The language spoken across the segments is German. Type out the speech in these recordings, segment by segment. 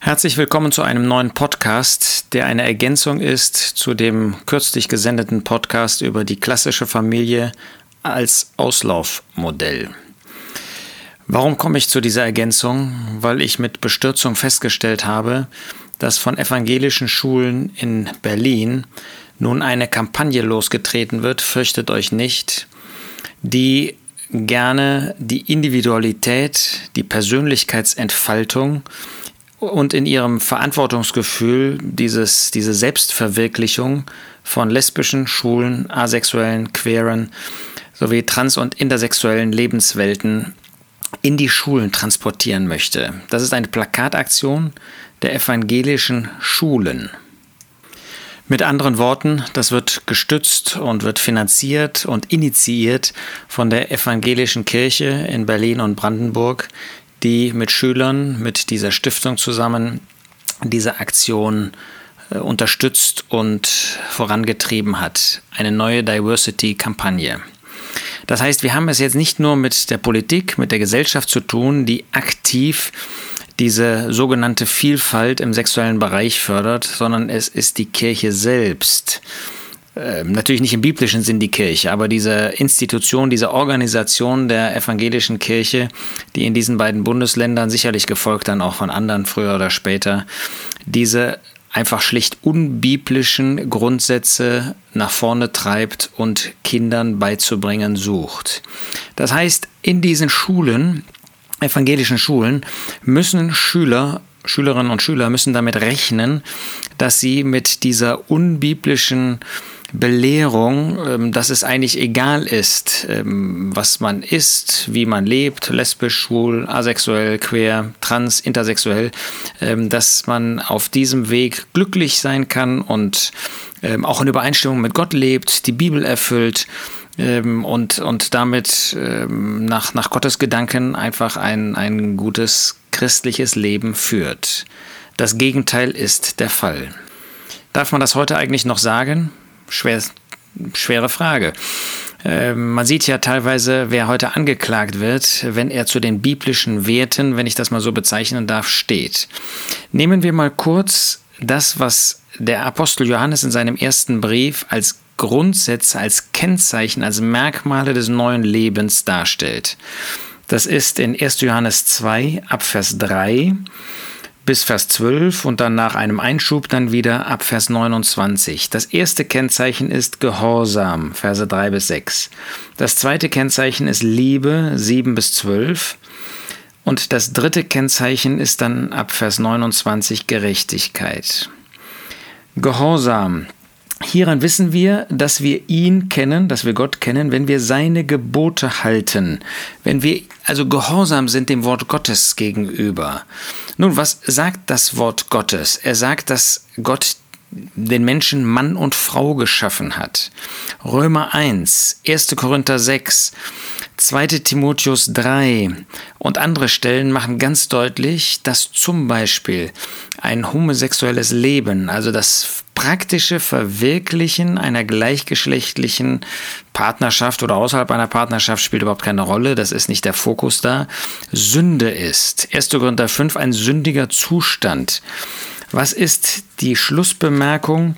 Herzlich willkommen zu einem neuen Podcast, der eine Ergänzung ist zu dem kürzlich gesendeten Podcast über die klassische Familie als Auslaufmodell. Warum komme ich zu dieser Ergänzung? Weil ich mit Bestürzung festgestellt habe, dass von evangelischen Schulen in Berlin nun eine Kampagne losgetreten wird, fürchtet euch nicht, die gerne die Individualität, die Persönlichkeitsentfaltung und in ihrem Verantwortungsgefühl dieses, diese Selbstverwirklichung von lesbischen, schwulen, asexuellen, queeren sowie trans- und intersexuellen Lebenswelten in die Schulen transportieren möchte. Das ist eine Plakataktion der evangelischen Schulen. Mit anderen Worten, das wird gestützt und wird finanziert und initiiert von der evangelischen Kirche in Berlin und Brandenburg, die mit Schülern, mit dieser Stiftung zusammen diese Aktion äh, unterstützt und vorangetrieben hat. Eine neue Diversity-Kampagne. Das heißt, wir haben es jetzt nicht nur mit der Politik, mit der Gesellschaft zu tun, die aktiv diese sogenannte Vielfalt im sexuellen Bereich fördert, sondern es ist die Kirche selbst, ähm, natürlich nicht im biblischen Sinn die Kirche, aber diese Institution, diese Organisation der evangelischen Kirche, die in diesen beiden Bundesländern sicherlich gefolgt dann auch von anderen früher oder später, diese einfach schlicht unbiblischen Grundsätze nach vorne treibt und Kindern beizubringen sucht. Das heißt, in diesen Schulen, evangelischen Schulen, müssen Schüler Schülerinnen und Schüler müssen damit rechnen, dass sie mit dieser unbiblischen Belehrung, ähm, dass es eigentlich egal ist, ähm, was man ist, wie man lebt, lesbisch, schwul, asexuell, queer, trans, intersexuell, ähm, dass man auf diesem Weg glücklich sein kann und auch in Übereinstimmung mit Gott lebt, die Bibel erfüllt und, und damit nach, nach Gottes Gedanken einfach ein, ein gutes christliches Leben führt. Das Gegenteil ist der Fall. Darf man das heute eigentlich noch sagen? Schwer, schwere Frage. Ähm, man sieht ja teilweise, wer heute angeklagt wird, wenn er zu den biblischen Werten, wenn ich das mal so bezeichnen darf, steht. Nehmen wir mal kurz das, was der Apostel Johannes in seinem ersten Brief als Grundsätze, als Kennzeichen, als Merkmale des neuen Lebens darstellt. Das ist in 1. Johannes 2 ab Vers 3 bis Vers 12 und dann nach einem Einschub dann wieder ab Vers 29. Das erste Kennzeichen ist Gehorsam, Verse 3 bis 6. Das zweite Kennzeichen ist Liebe, 7 bis 12. Und das dritte Kennzeichen ist dann ab Vers 29 Gerechtigkeit. Gehorsam, Hieran wissen wir, dass wir ihn kennen, dass wir Gott kennen, wenn wir seine Gebote halten, wenn wir also gehorsam sind dem Wort Gottes gegenüber. Nun, was sagt das Wort Gottes? Er sagt, dass Gott den Menschen Mann und Frau geschaffen hat. Römer 1, 1. Korinther 6, 2. Timotheus 3 und andere Stellen machen ganz deutlich, dass zum Beispiel ein homosexuelles Leben, also das praktische Verwirklichen einer gleichgeschlechtlichen Partnerschaft oder außerhalb einer Partnerschaft spielt überhaupt keine Rolle, das ist nicht der Fokus da, Sünde ist. 1. Korinther 5 ein sündiger Zustand. Was ist die Schlussbemerkung,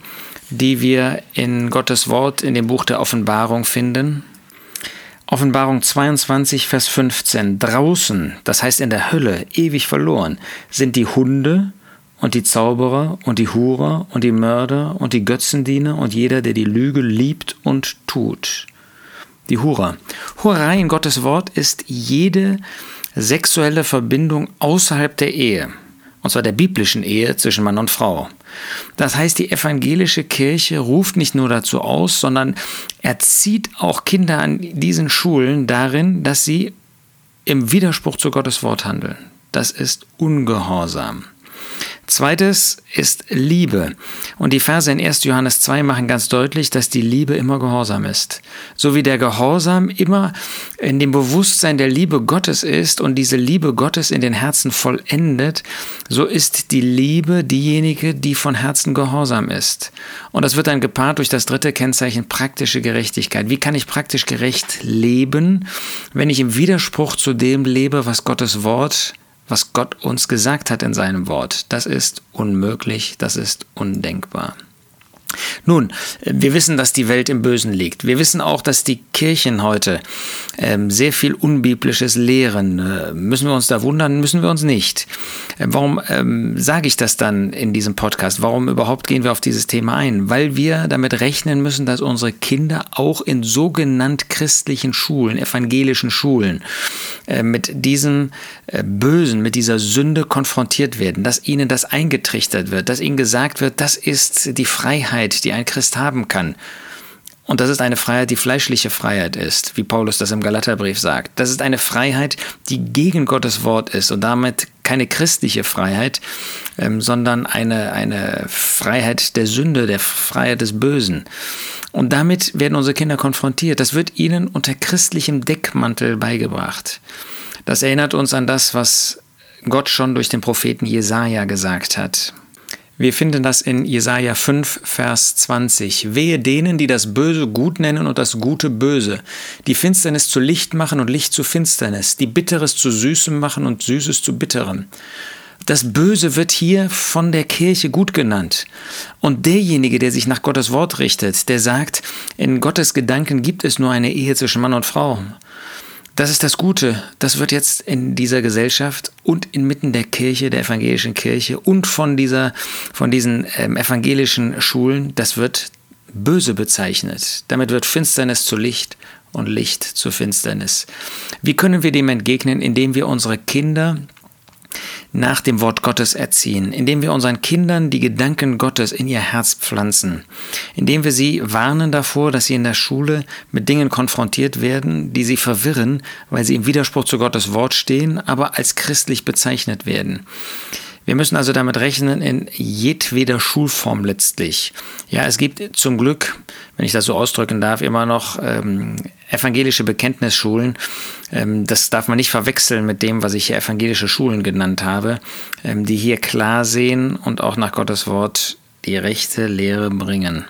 die wir in Gottes Wort in dem Buch der Offenbarung finden? Offenbarung 22, Vers 15. Draußen, das heißt in der Hölle, ewig verloren, sind die Hunde und die Zauberer und die Hurer und die Mörder und die Götzendiener und jeder, der die Lüge liebt und tut. Die Hurer. Hurerei in Gottes Wort ist jede sexuelle Verbindung außerhalb der Ehe und zwar der biblischen Ehe zwischen Mann und Frau. Das heißt, die evangelische Kirche ruft nicht nur dazu aus, sondern erzieht auch Kinder an diesen Schulen darin, dass sie im Widerspruch zu Gottes Wort handeln. Das ist Ungehorsam. Zweites ist Liebe. Und die Verse in 1. Johannes 2 machen ganz deutlich, dass die Liebe immer Gehorsam ist. So wie der Gehorsam immer in dem Bewusstsein der Liebe Gottes ist und diese Liebe Gottes in den Herzen vollendet, so ist die Liebe diejenige, die von Herzen gehorsam ist. Und das wird dann gepaart durch das dritte Kennzeichen praktische Gerechtigkeit. Wie kann ich praktisch gerecht leben, wenn ich im Widerspruch zu dem lebe, was Gottes Wort was Gott uns gesagt hat in seinem Wort. Das ist unmöglich, das ist undenkbar. Nun, wir wissen, dass die Welt im Bösen liegt. Wir wissen auch, dass die Kirchen heute ähm, sehr viel Unbiblisches lehren. Äh, müssen wir uns da wundern? Müssen wir uns nicht. Äh, warum ähm, sage ich das dann in diesem Podcast? Warum überhaupt gehen wir auf dieses Thema ein? Weil wir damit rechnen müssen, dass unsere Kinder auch in sogenannt christlichen Schulen, evangelischen Schulen, äh, mit diesem äh, Bösen, mit dieser Sünde konfrontiert werden, dass ihnen das eingetrichtert wird, dass ihnen gesagt wird, das ist die Freiheit, die ein Christ haben kann. Und das ist eine Freiheit, die fleischliche Freiheit ist, wie Paulus das im Galaterbrief sagt. Das ist eine Freiheit, die gegen Gottes Wort ist und damit keine christliche Freiheit, ähm, sondern eine, eine Freiheit der Sünde, der Freiheit des Bösen. Und damit werden unsere Kinder konfrontiert. Das wird ihnen unter christlichem Deckmantel beigebracht. Das erinnert uns an das, was Gott schon durch den Propheten Jesaja gesagt hat. Wir finden das in Jesaja 5, Vers 20. Wehe denen, die das Böse gut nennen und das Gute böse, die Finsternis zu Licht machen und Licht zu Finsternis, die Bitteres zu Süßem machen und Süßes zu Bitterem. Das Böse wird hier von der Kirche gut genannt. Und derjenige, der sich nach Gottes Wort richtet, der sagt, in Gottes Gedanken gibt es nur eine Ehe zwischen Mann und Frau. Das ist das Gute. Das wird jetzt in dieser Gesellschaft und inmitten der Kirche, der evangelischen Kirche und von dieser, von diesen ähm, evangelischen Schulen, das wird böse bezeichnet. Damit wird Finsternis zu Licht und Licht zu Finsternis. Wie können wir dem entgegnen, indem wir unsere Kinder nach dem Wort Gottes erziehen, indem wir unseren Kindern die Gedanken Gottes in ihr Herz pflanzen, indem wir sie warnen davor, dass sie in der Schule mit Dingen konfrontiert werden, die sie verwirren, weil sie im Widerspruch zu Gottes Wort stehen, aber als christlich bezeichnet werden. Wir müssen also damit rechnen in jedweder Schulform letztlich. Ja, es gibt zum Glück, wenn ich das so ausdrücken darf, immer noch ähm, evangelische Bekenntnisschulen. Ähm, das darf man nicht verwechseln mit dem, was ich hier evangelische Schulen genannt habe, ähm, die hier klar sehen und auch nach Gottes Wort die rechte Lehre bringen.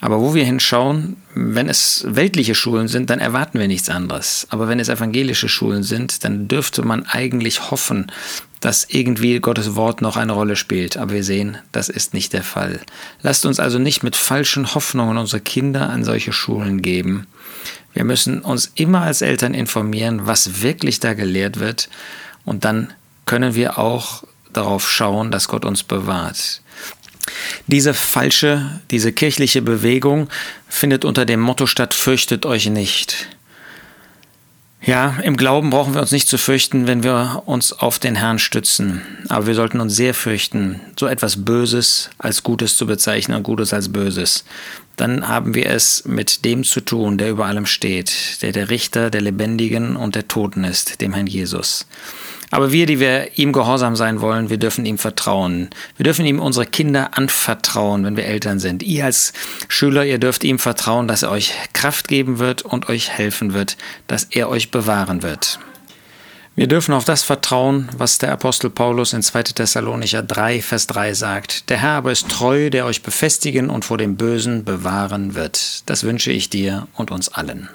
Aber wo wir hinschauen, wenn es weltliche Schulen sind, dann erwarten wir nichts anderes. Aber wenn es evangelische Schulen sind, dann dürfte man eigentlich hoffen, dass irgendwie Gottes Wort noch eine Rolle spielt. Aber wir sehen, das ist nicht der Fall. Lasst uns also nicht mit falschen Hoffnungen unsere Kinder an solche Schulen geben. Wir müssen uns immer als Eltern informieren, was wirklich da gelehrt wird. Und dann können wir auch darauf schauen, dass Gott uns bewahrt. Diese falsche, diese kirchliche Bewegung findet unter dem Motto statt, fürchtet euch nicht. Ja, im Glauben brauchen wir uns nicht zu fürchten, wenn wir uns auf den Herrn stützen. Aber wir sollten uns sehr fürchten, so etwas Böses als Gutes zu bezeichnen und Gutes als Böses. Dann haben wir es mit dem zu tun, der über allem steht, der der Richter der Lebendigen und der Toten ist, dem Herrn Jesus. Aber wir, die wir ihm gehorsam sein wollen, wir dürfen ihm vertrauen. Wir dürfen ihm unsere Kinder anvertrauen, wenn wir Eltern sind. Ihr als Schüler, ihr dürft ihm vertrauen, dass er euch Kraft geben wird und euch helfen wird, dass er euch bewahren wird. Wir dürfen auf das vertrauen, was der Apostel Paulus in 2. Thessalonicher 3, Vers 3 sagt. Der Herr aber ist treu, der euch befestigen und vor dem Bösen bewahren wird. Das wünsche ich dir und uns allen.